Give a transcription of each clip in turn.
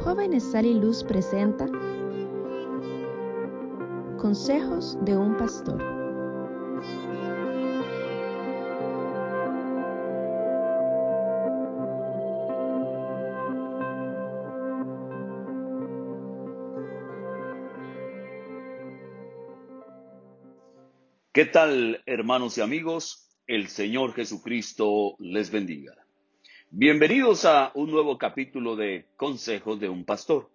Jóvenes Sal y Luz presenta Consejos de un Pastor. ¿Qué tal, hermanos y amigos? El Señor Jesucristo les bendiga. Bienvenidos a un nuevo capítulo de Consejos de un Pastor.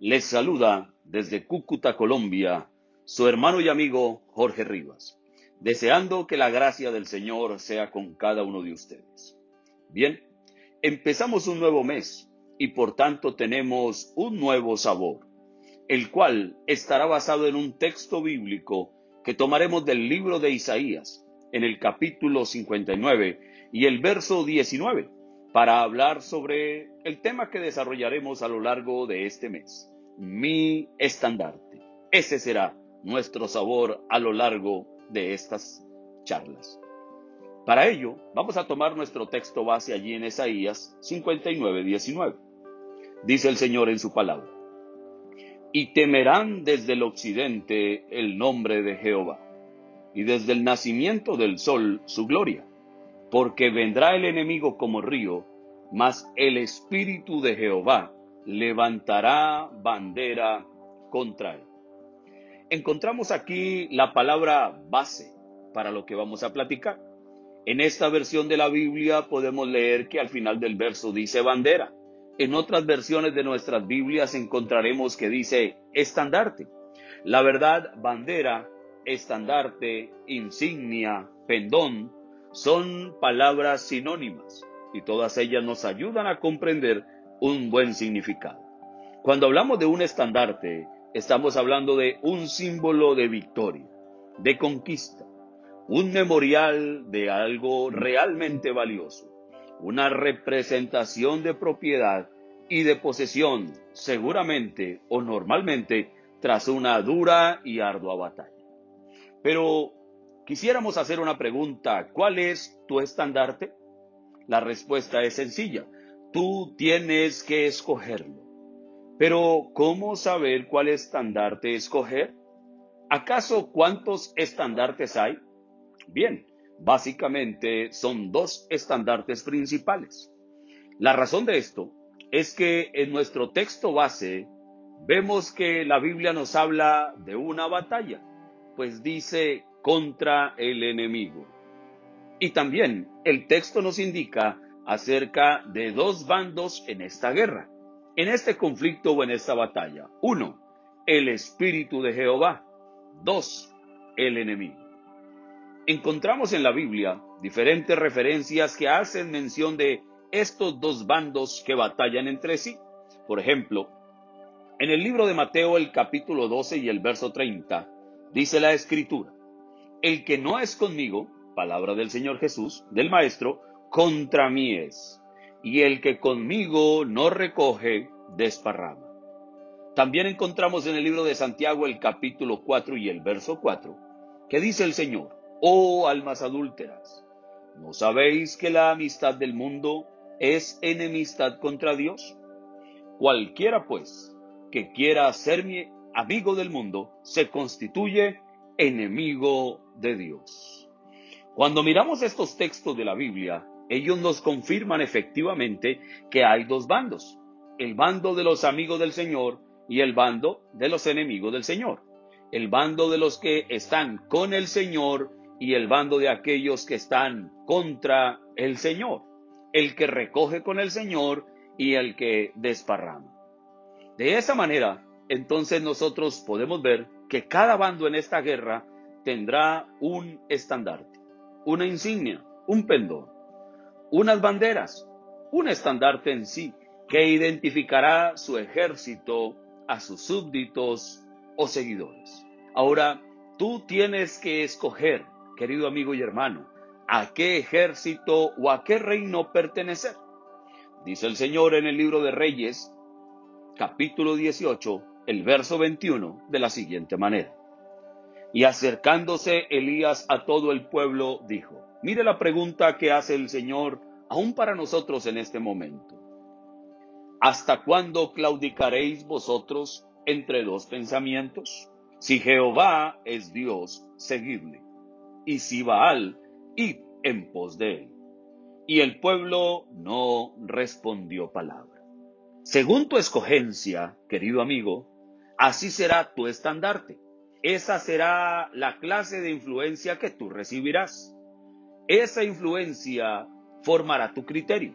Les saluda desde Cúcuta, Colombia, su hermano y amigo Jorge Rivas, deseando que la gracia del Señor sea con cada uno de ustedes. Bien, empezamos un nuevo mes y por tanto tenemos un nuevo sabor, el cual estará basado en un texto bíblico que tomaremos del libro de Isaías, en el capítulo 59 y el verso 19, para hablar sobre el tema que desarrollaremos a lo largo de este mes, mi estandarte. Ese será nuestro sabor a lo largo de estas charlas. Para ello, vamos a tomar nuestro texto base allí en Isaías 59, 19. Dice el Señor en su palabra y temerán desde el occidente el nombre de Jehová, y desde el nacimiento del sol su gloria, porque vendrá el enemigo como río, mas el espíritu de Jehová levantará bandera contra él. Encontramos aquí la palabra base para lo que vamos a platicar. En esta versión de la Biblia podemos leer que al final del verso dice bandera. En otras versiones de nuestras Biblias encontraremos que dice estandarte. La verdad, bandera, estandarte, insignia, pendón, son palabras sinónimas y todas ellas nos ayudan a comprender un buen significado. Cuando hablamos de un estandarte, estamos hablando de un símbolo de victoria, de conquista, un memorial de algo realmente valioso una representación de propiedad y de posesión, seguramente o normalmente tras una dura y ardua batalla. Pero quisiéramos hacer una pregunta, ¿cuál es tu estandarte? La respuesta es sencilla, tú tienes que escogerlo. Pero ¿cómo saber cuál estandarte escoger? ¿Acaso cuántos estandartes hay? Bien, Básicamente son dos estandartes principales. La razón de esto es que en nuestro texto base vemos que la Biblia nos habla de una batalla, pues dice contra el enemigo. Y también el texto nos indica acerca de dos bandos en esta guerra, en este conflicto o en esta batalla. Uno, el Espíritu de Jehová. Dos, el enemigo encontramos en la Biblia diferentes referencias que hacen mención de estos dos bandos que batallan entre sí. Por ejemplo, en el libro de Mateo el capítulo 12 y el verso 30 dice la escritura, el que no es conmigo, palabra del Señor Jesús, del Maestro, contra mí es, y el que conmigo no recoge, desparrama. También encontramos en el libro de Santiago el capítulo 4 y el verso 4, que dice el Señor, oh almas adúlteras, ¿no sabéis que la amistad del mundo es enemistad contra Dios? Cualquiera, pues, que quiera mi amigo del mundo, se constituye enemigo de Dios. Cuando miramos estos textos de la Biblia, ellos nos confirman efectivamente que hay dos bandos, el bando de los amigos del Señor y el bando de los enemigos del Señor. El bando de los que están con el Señor y el bando de aquellos que están contra el Señor, el que recoge con el Señor y el que desparrama. De esa manera, entonces nosotros podemos ver que cada bando en esta guerra tendrá un estandarte, una insignia, un pendón, unas banderas, un estandarte en sí, que identificará su ejército, a sus súbditos o seguidores. Ahora, tú tienes que escoger querido amigo y hermano, a qué ejército o a qué reino pertenecer. Dice el Señor en el libro de Reyes, capítulo 18, el verso 21, de la siguiente manera. Y acercándose Elías a todo el pueblo, dijo, mire la pregunta que hace el Señor aún para nosotros en este momento. ¿Hasta cuándo claudicaréis vosotros entre dos pensamientos? Si Jehová es Dios, seguidle. Y si Baal, id en pos de él. Y el pueblo no respondió palabra. Según tu escogencia, querido amigo, así será tu estandarte. Esa será la clase de influencia que tú recibirás. Esa influencia formará tu criterio.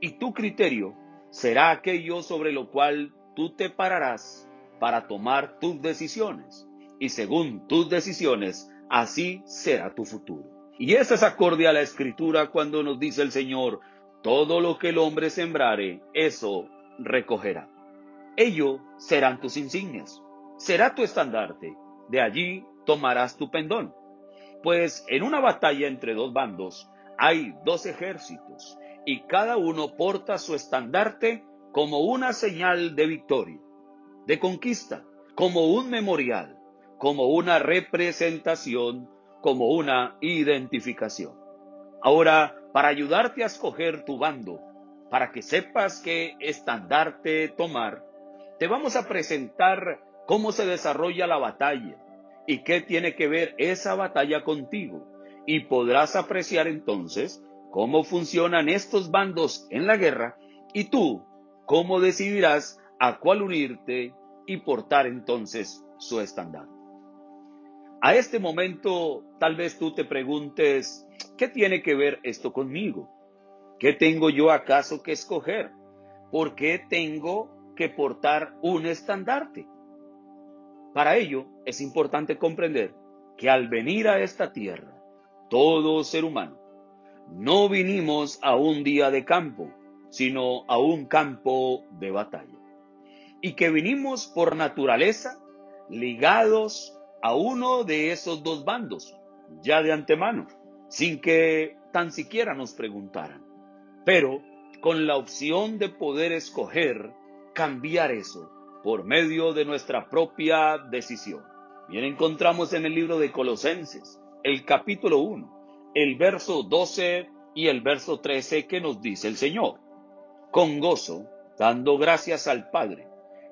Y tu criterio será aquello sobre lo cual tú te pararás para tomar tus decisiones. Y según tus decisiones, así será tu futuro. Y eso es acorde a la escritura cuando nos dice el Señor, todo lo que el hombre sembrare, eso recogerá. Ello serán tus insignias, será tu estandarte, de allí tomarás tu pendón. Pues en una batalla entre dos bandos hay dos ejércitos, y cada uno porta su estandarte como una señal de victoria, de conquista, como un memorial, como una representación, como una identificación. Ahora, para ayudarte a escoger tu bando, para que sepas qué estandarte tomar, te vamos a presentar cómo se desarrolla la batalla y qué tiene que ver esa batalla contigo. Y podrás apreciar entonces cómo funcionan estos bandos en la guerra y tú cómo decidirás a cuál unirte y portar entonces su estandarte. A este momento tal vez tú te preguntes, ¿qué tiene que ver esto conmigo? ¿Qué tengo yo acaso que escoger? ¿Por qué tengo que portar un estandarte? Para ello es importante comprender que al venir a esta tierra, todo ser humano no vinimos a un día de campo, sino a un campo de batalla. Y que vinimos por naturaleza ligados a uno de esos dos bandos, ya de antemano, sin que tan siquiera nos preguntaran. Pero con la opción de poder escoger cambiar eso por medio de nuestra propia decisión. Bien encontramos en el libro de Colosenses, el capítulo 1, el verso 12 y el verso 13 que nos dice el Señor. Con gozo, dando gracias al Padre,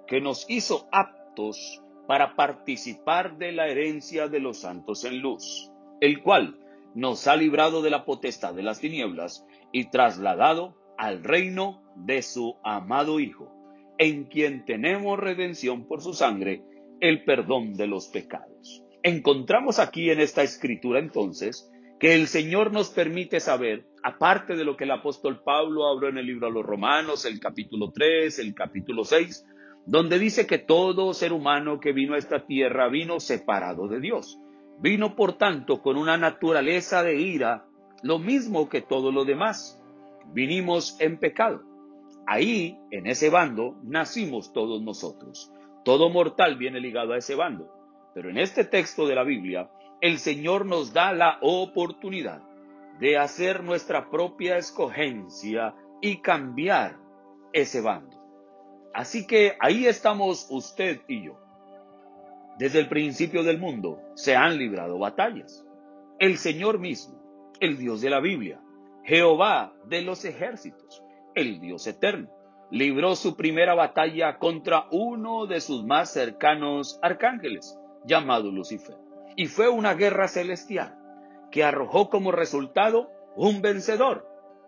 que nos hizo aptos para participar de la herencia de los santos en luz, el cual nos ha librado de la potestad de las tinieblas y trasladado al reino de su amado Hijo, en quien tenemos redención por su sangre, el perdón de los pecados. Encontramos aquí en esta escritura entonces que el Señor nos permite saber, aparte de lo que el apóstol Pablo habló en el libro a los Romanos, el capítulo 3, el capítulo 6, donde dice que todo ser humano que vino a esta tierra vino separado de Dios. Vino, por tanto, con una naturaleza de ira, lo mismo que todo lo demás. Vinimos en pecado. Ahí, en ese bando, nacimos todos nosotros. Todo mortal viene ligado a ese bando. Pero en este texto de la Biblia, el Señor nos da la oportunidad de hacer nuestra propia escogencia y cambiar ese bando. Así que ahí estamos usted y yo. Desde el principio del mundo se han librado batallas. El Señor mismo, el Dios de la Biblia, Jehová de los ejércitos, el Dios eterno, libró su primera batalla contra uno de sus más cercanos arcángeles, llamado Lucifer. Y fue una guerra celestial que arrojó como resultado un vencedor,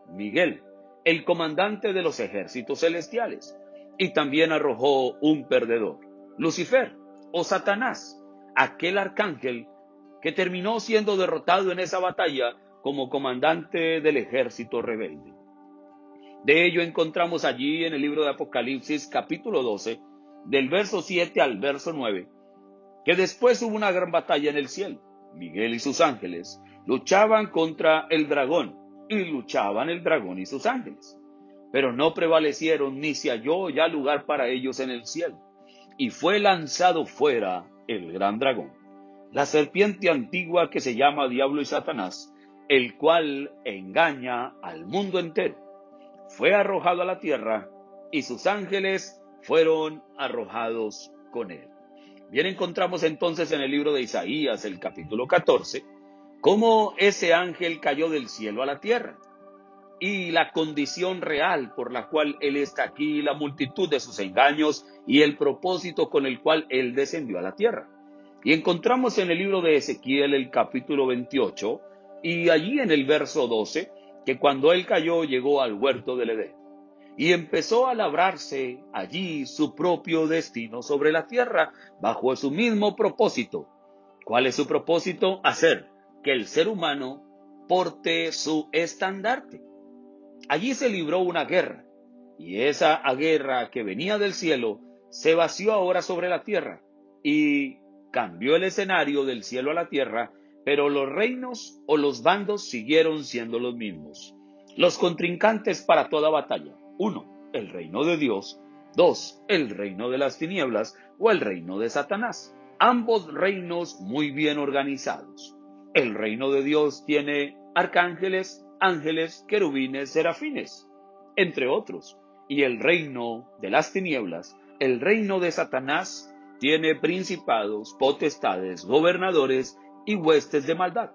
Miguel, el comandante de los ejércitos celestiales, y también arrojó un perdedor, Lucifer o Satanás, aquel arcángel que terminó siendo derrotado en esa batalla como comandante del ejército rebelde. De ello encontramos allí en el libro de Apocalipsis capítulo 12, del verso 7 al verso 9, que después hubo una gran batalla en el cielo. Miguel y sus ángeles luchaban contra el dragón y luchaban el dragón y sus ángeles. Pero no prevalecieron ni se halló ya lugar para ellos en el cielo. Y fue lanzado fuera el gran dragón, la serpiente antigua que se llama Diablo y Satanás, el cual engaña al mundo entero. Fue arrojado a la tierra y sus ángeles fueron arrojados con él. Bien encontramos entonces en el libro de Isaías, el capítulo 14, cómo ese ángel cayó del cielo a la tierra. y la condición real por la cual Él está aquí, la multitud de sus engaños y el propósito con el cual Él descendió a la tierra. Y encontramos en el libro de Ezequiel el capítulo 28 y allí en el verso 12 que cuando Él cayó llegó al huerto del Edén y empezó a labrarse allí su propio destino sobre la tierra bajo su mismo propósito. ¿Cuál es su propósito? Hacer que el ser humano porte su estandarte. Allí se libró una guerra, y esa guerra que venía del cielo se vació ahora sobre la tierra, y cambió el escenario del cielo a la tierra, pero los reinos o los bandos siguieron siendo los mismos. Los contrincantes para toda batalla. Uno, el reino de Dios. Dos, el reino de las tinieblas o el reino de Satanás. Ambos reinos muy bien organizados. El reino de Dios tiene arcángeles, ángeles, querubines, serafines, entre otros. Y el reino de las tinieblas, el reino de Satanás, tiene principados, potestades, gobernadores y huestes de maldad.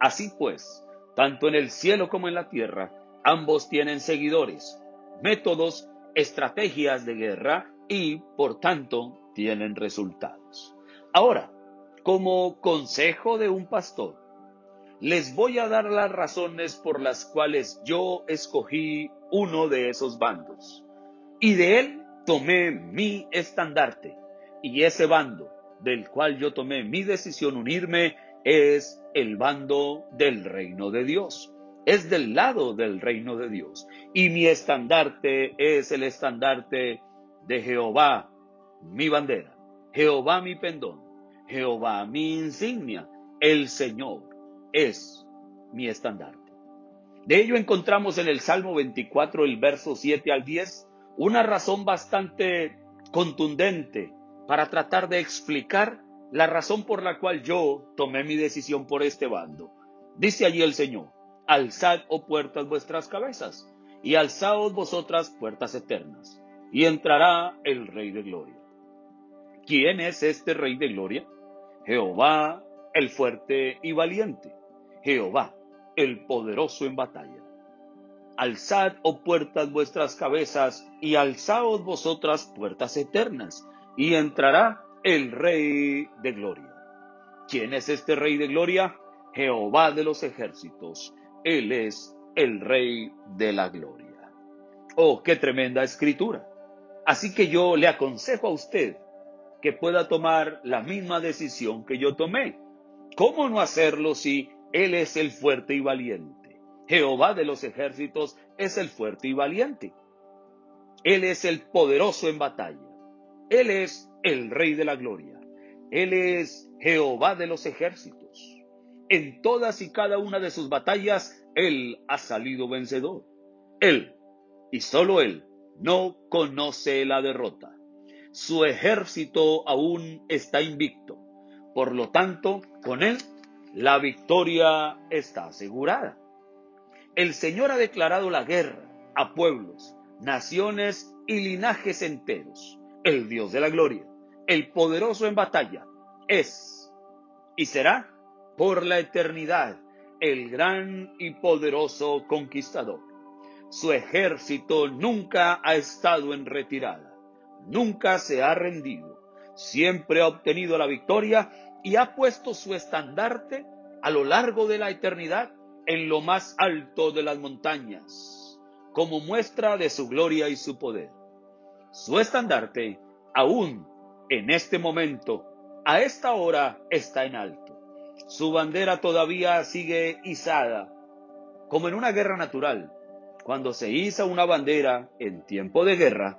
Así pues, tanto en el cielo como en la tierra, ambos tienen seguidores, métodos, estrategias de guerra y, por tanto, tienen resultados. Ahora, como consejo de un pastor, les voy a dar las razones por las cuales yo escogí uno de esos bandos. Y de él tomé mi estandarte. Y ese bando del cual yo tomé mi decisión unirme es el bando del reino de Dios. Es del lado del reino de Dios. Y mi estandarte es el estandarte de Jehová, mi bandera. Jehová mi pendón. Jehová mi insignia. El Señor es mi estandarte. De ello encontramos en el Salmo 24, el verso 7 al 10, una razón bastante contundente para tratar de explicar la razón por la cual yo tomé mi decisión por este bando. Dice allí el Señor, alzad, oh puertas, vuestras cabezas, y alzaos vosotras puertas eternas, y entrará el Rey de Gloria. ¿Quién es este Rey de Gloria? Jehová, el fuerte y valiente, Jehová, el poderoso en batalla. Alzad, oh puertas, vuestras cabezas, y alzaos vosotras puertas eternas, y entrará el Rey de Gloria. ¿Quién es este Rey de Gloria? Jehová de los ejércitos. Él es el Rey de la Gloria. Oh, qué tremenda escritura. Así que yo le aconsejo a usted que pueda tomar la misma decisión que yo tomé. ¿Cómo no hacerlo si él es el fuerte y valiente. Jehová de los ejércitos es el fuerte y valiente. Él es el poderoso en batalla. Él es el rey de la gloria. Él es Jehová de los ejércitos. En todas y cada una de sus batallas, Él ha salido vencedor. Él, y solo Él, no conoce la derrota. Su ejército aún está invicto. Por lo tanto, con Él la victoria está asegurada. El Señor ha declarado la guerra a pueblos, naciones y linajes enteros. El Dios de la gloria, el poderoso en batalla, es y será por la eternidad el gran y poderoso conquistador. Su ejército nunca ha estado en retirada, nunca se ha rendido, siempre ha obtenido la victoria y ha puesto su estandarte a lo largo de la eternidad en lo más alto de las montañas, como muestra de su gloria y su poder. Su estandarte, aún en este momento, a esta hora, está en alto. Su bandera todavía sigue izada, como en una guerra natural. Cuando se iza una bandera en tiempo de guerra,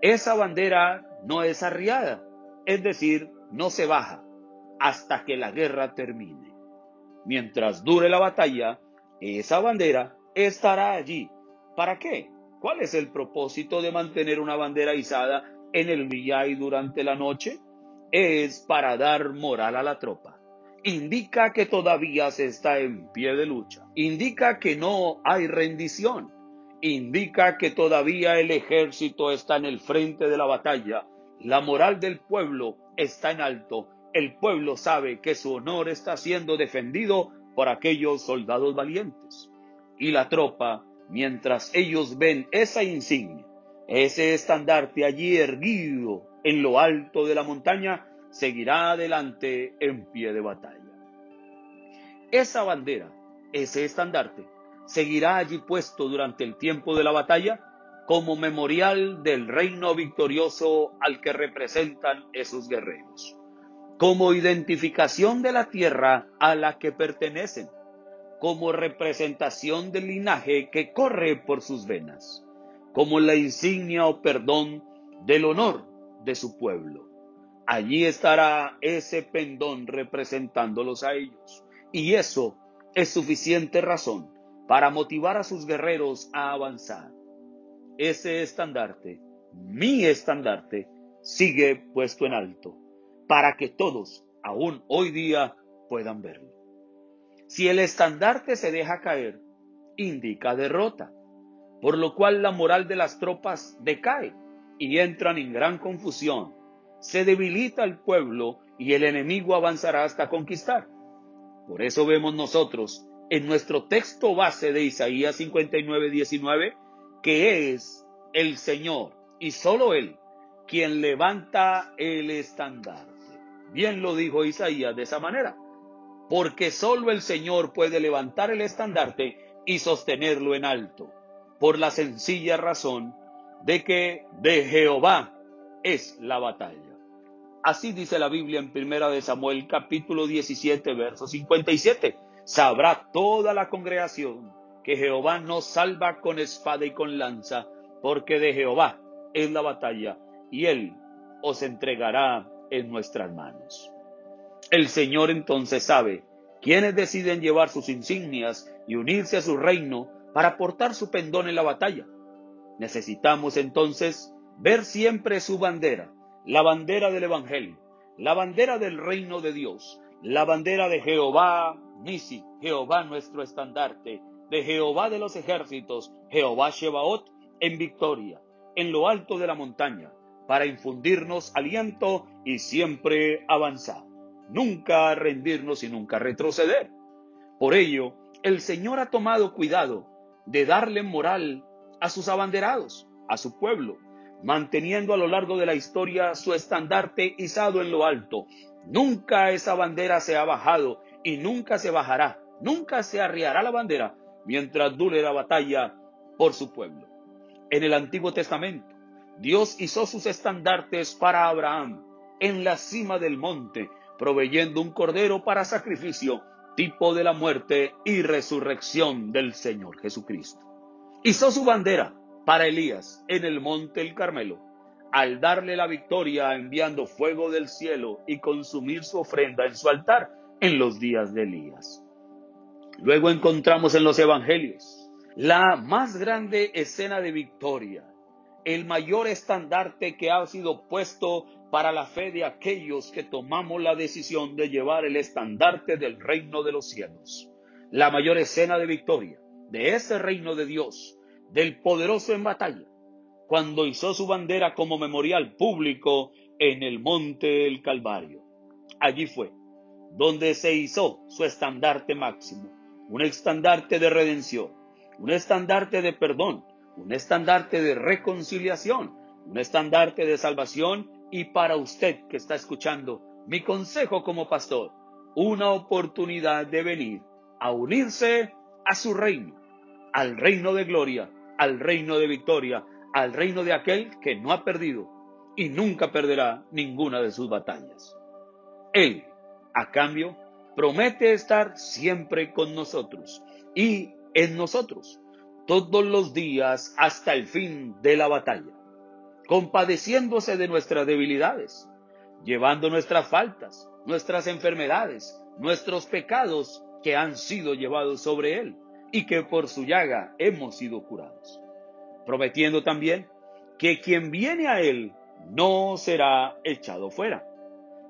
esa bandera no es arriada, es decir, no se baja, hasta que la guerra termine. Mientras dure la batalla, esa bandera estará allí. ¿Para qué? ¿Cuál es el propósito de mantener una bandera izada en el día y durante la noche? Es para dar moral a la tropa. Indica que todavía se está en pie de lucha. Indica que no hay rendición. Indica que todavía el ejército está en el frente de la batalla. La moral del pueblo está en alto el pueblo sabe que su honor está siendo defendido por aquellos soldados valientes. y la tropa, mientras ellos ven esa insignia, ese estandarte allí erguido en lo alto de la montaña, seguirá adelante en pie de batalla. Esa bandera, ese estandarte, seguirá allí puesto durante el tiempo de la batalla como memorial del reino victorioso al que representan esos guerreros, como identificación de la tierra a la que pertenecen, como representación del linaje que corre por sus venas, como la insignia o perdón del honor de su pueblo. Allí estará ese pendón representándolos a ellos. Y eso es suficiente razón para motivar a sus guerreros a avanzar. Ese estandarte, mi estandarte, sigue puesto en alto, para que todos, aún hoy día, puedan verlo. Si el estandarte se deja caer, indica derrota, por lo cual la moral de las tropas decae y entran en gran confusión. Se debilita el pueblo y el enemigo avanzará hasta conquistar. Por eso vemos nosotros en nuestro texto base de Isaías 59, 19, que es el Señor y solo Él quien levanta el estandarte. Bien lo dijo Isaías de esa manera porque solo el Señor puede levantar el estandarte y sostenerlo en alto, por la sencilla razón de que de Jehová es la batalla. Así dice la Biblia en Primera de Samuel capítulo 17 verso 57. Sabrá toda la congregación que Jehová nos salva con espada y con lanza, porque de Jehová es la batalla y él os entregará en nuestras manos. El Señor entonces sabe quiénes deciden llevar sus insignias y unirse a su reino para portar su pendón en la batalla. Necesitamos entonces ver siempre su bandera, la bandera del Evangelio, la bandera del reino de Dios, la bandera de Jehová Nisi, Jehová nuestro estandarte, de Jehová de los ejércitos, Jehová Shebaot, en victoria, en lo alto de la montaña, para infundirnos aliento y siempre avanzar nunca rendirnos y nunca retroceder. Por ello, el Señor ha tomado cuidado de darle moral a sus abanderados, a su pueblo, manteniendo a lo largo de la historia su estandarte izado en lo alto. Nunca esa bandera se ha bajado y nunca se bajará, nunca se arriará la bandera mientras dure la batalla por su pueblo. En el Antiguo Testamento, Dios hizo sus estandartes para Abraham en la cima del monte, proveyendo un cordero para sacrificio, tipo de la muerte y resurrección del Señor Jesucristo. Hizo su bandera para Elías en el monte El Carmelo, al darle la victoria enviando fuego del cielo y consumir su ofrenda en su altar en los días de Elías. Luego encontramos en los evangelios la más grande escena de victoria, el mayor estandarte que ha sido puesto para la fe de aquellos que tomamos la decisión de llevar el estandarte del reino de los cielos. La mayor escena de victoria de ese reino de Dios, del poderoso en batalla, cuando hizo su bandera como memorial público en el monte del Calvario. Allí fue donde se hizo su estandarte máximo, un estandarte de redención, un estandarte de perdón, un estandarte de reconciliación, un estandarte de salvación y para usted que está escuchando, mi consejo como pastor, una oportunidad de venir a unirse a su reino, al reino de gloria, al reino de victoria, al reino de aquel que no ha perdido y nunca perderá ninguna de sus batallas. Él, a cambio, promete estar siempre con nosotros y en nosotros, todos los días hasta el fin de la batalla compadeciéndose de nuestras debilidades, llevando nuestras faltas, nuestras enfermedades, nuestros pecados que han sido llevados sobre Él y que por su llaga hemos sido curados. Prometiendo también que quien viene a Él no será echado fuera.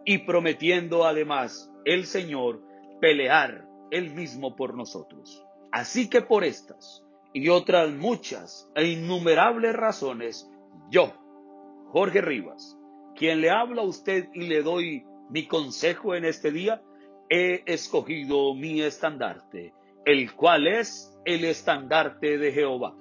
Y prometiendo además el Señor pelear Él mismo por nosotros. Así que por estas y otras muchas e innumerables razones, yo, Jorge Rivas, quien le habla a usted y le doy mi consejo en este día, he escogido mi estandarte el cual es el estandarte de Jehová,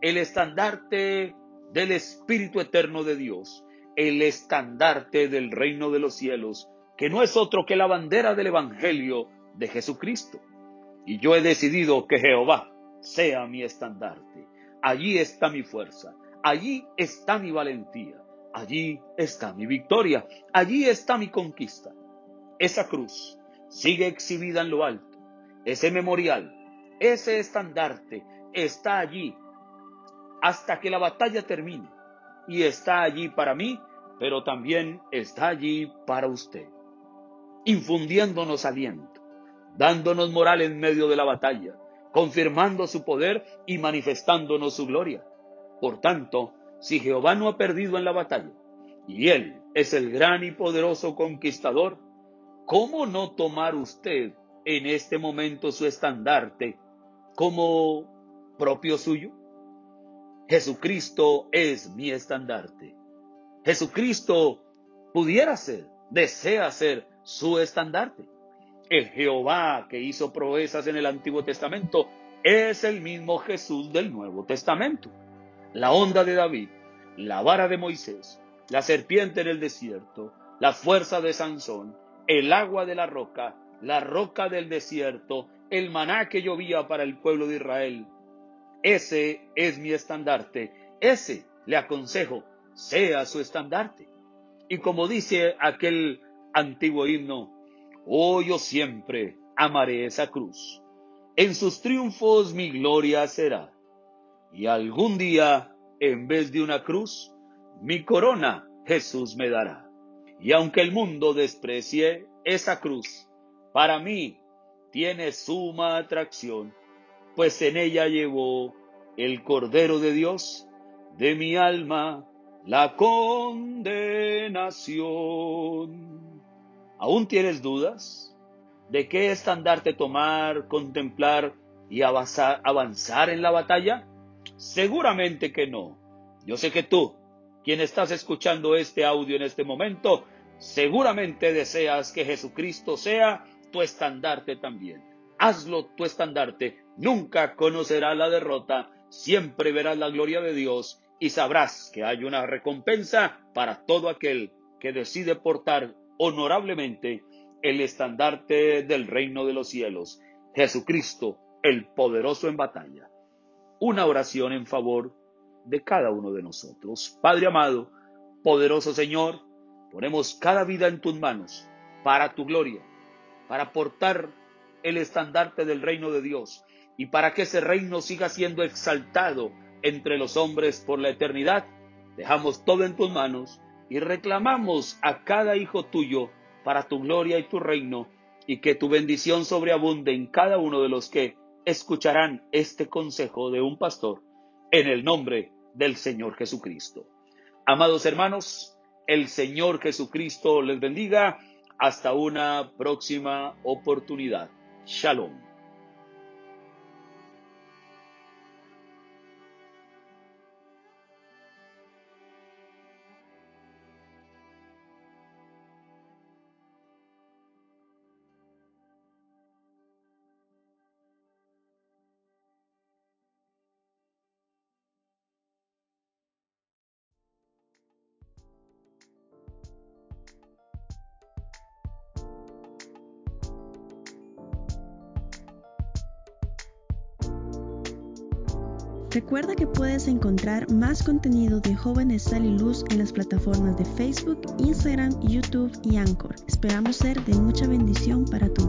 el estandarte del Espíritu Eterno de Dios, el estandarte del reino de los cielos, que no es otro que la bandera del Evangelio de Jesucristo. Y yo he decidido que Jehová sea mi estandarte. Allí está mi fuerza, allí está mi valentía, allí está mi victoria, allí está mi conquista. Esa cruz sigue exhibida en lo alto, ese memorial, ese estandarte está allí hasta que la batalla termine. Y está allí para mí, pero también está allí para usted, infundiéndonos aliento, dándonos moral en medio de la batalla, confirmando su poder y manifestándonos su gloria. Por tanto, si Jehová no ha perdido en la batalla, y Él es el gran y poderoso conquistador, ¿cómo no tomar usted en este momento su estandarte como propio suyo? Jesucristo es mi estandarte. Jesucristo pudiera ser, desea ser su estandarte. Jehová que hizo proezas en el Antiguo Testamento es el mismo Jesús del Nuevo Testamento. La onda de David, la vara de Moisés, la serpiente en el desierto, la fuerza de Sansón, el agua de la roca, la roca del desierto, el maná que llovía para el pueblo de Israel, ese es mi estandarte. Ese, le aconsejo, sea su estandarte. Y como dice aquel antiguo himno, oh yo siempre amaré esa cruz. En sus triunfos mi gloria será. Y algún día, en vez de una cruz, mi corona Jesús me dará. Y aunque el mundo desprecie esa cruz, para mí tiene suma atracción pues en ella llevó el Cordero de Dios de mi alma la condenación. ¿Aún tienes dudas de qué estandarte tomar, contemplar y avanzar, en la batalla? Seguramente que no. Yo sé que tú, quien estás escuchando este audio en este momento, seguramente deseas que Jesucristo sea tu estandarte también. Hazlo tu estandarte Nunca conocerás la derrota, siempre verás la gloria de Dios y sabrás que hay una recompensa para todo aquel que decide portar honorablemente el estandarte del reino de los cielos, Jesucristo, el poderoso en batalla. Una oración en favor de cada uno de nosotros. Padre amado, poderoso Señor, ponemos cada vida en tus manos para tu gloria, para portar el estandarte del reino de Dios y para que ese reino siga siendo exaltado entre los hombres por la eternidad, dejamos todo en tus manos y reclamamos a cada hijo tuyo para tu gloria y tu reino, y que tu bendición sobreabunde en cada uno de los que escucharán este consejo de un pastor, en el nombre del Señor Jesucristo. Amados hermanos, el Señor Jesucristo les bendiga. Hasta una próxima oportunidad. Shalom. Recuerda que puedes encontrar más contenido de Jóvenes Sal y Luz en las plataformas de Facebook, Instagram, YouTube y Anchor. Esperamos ser de mucha bendición para tu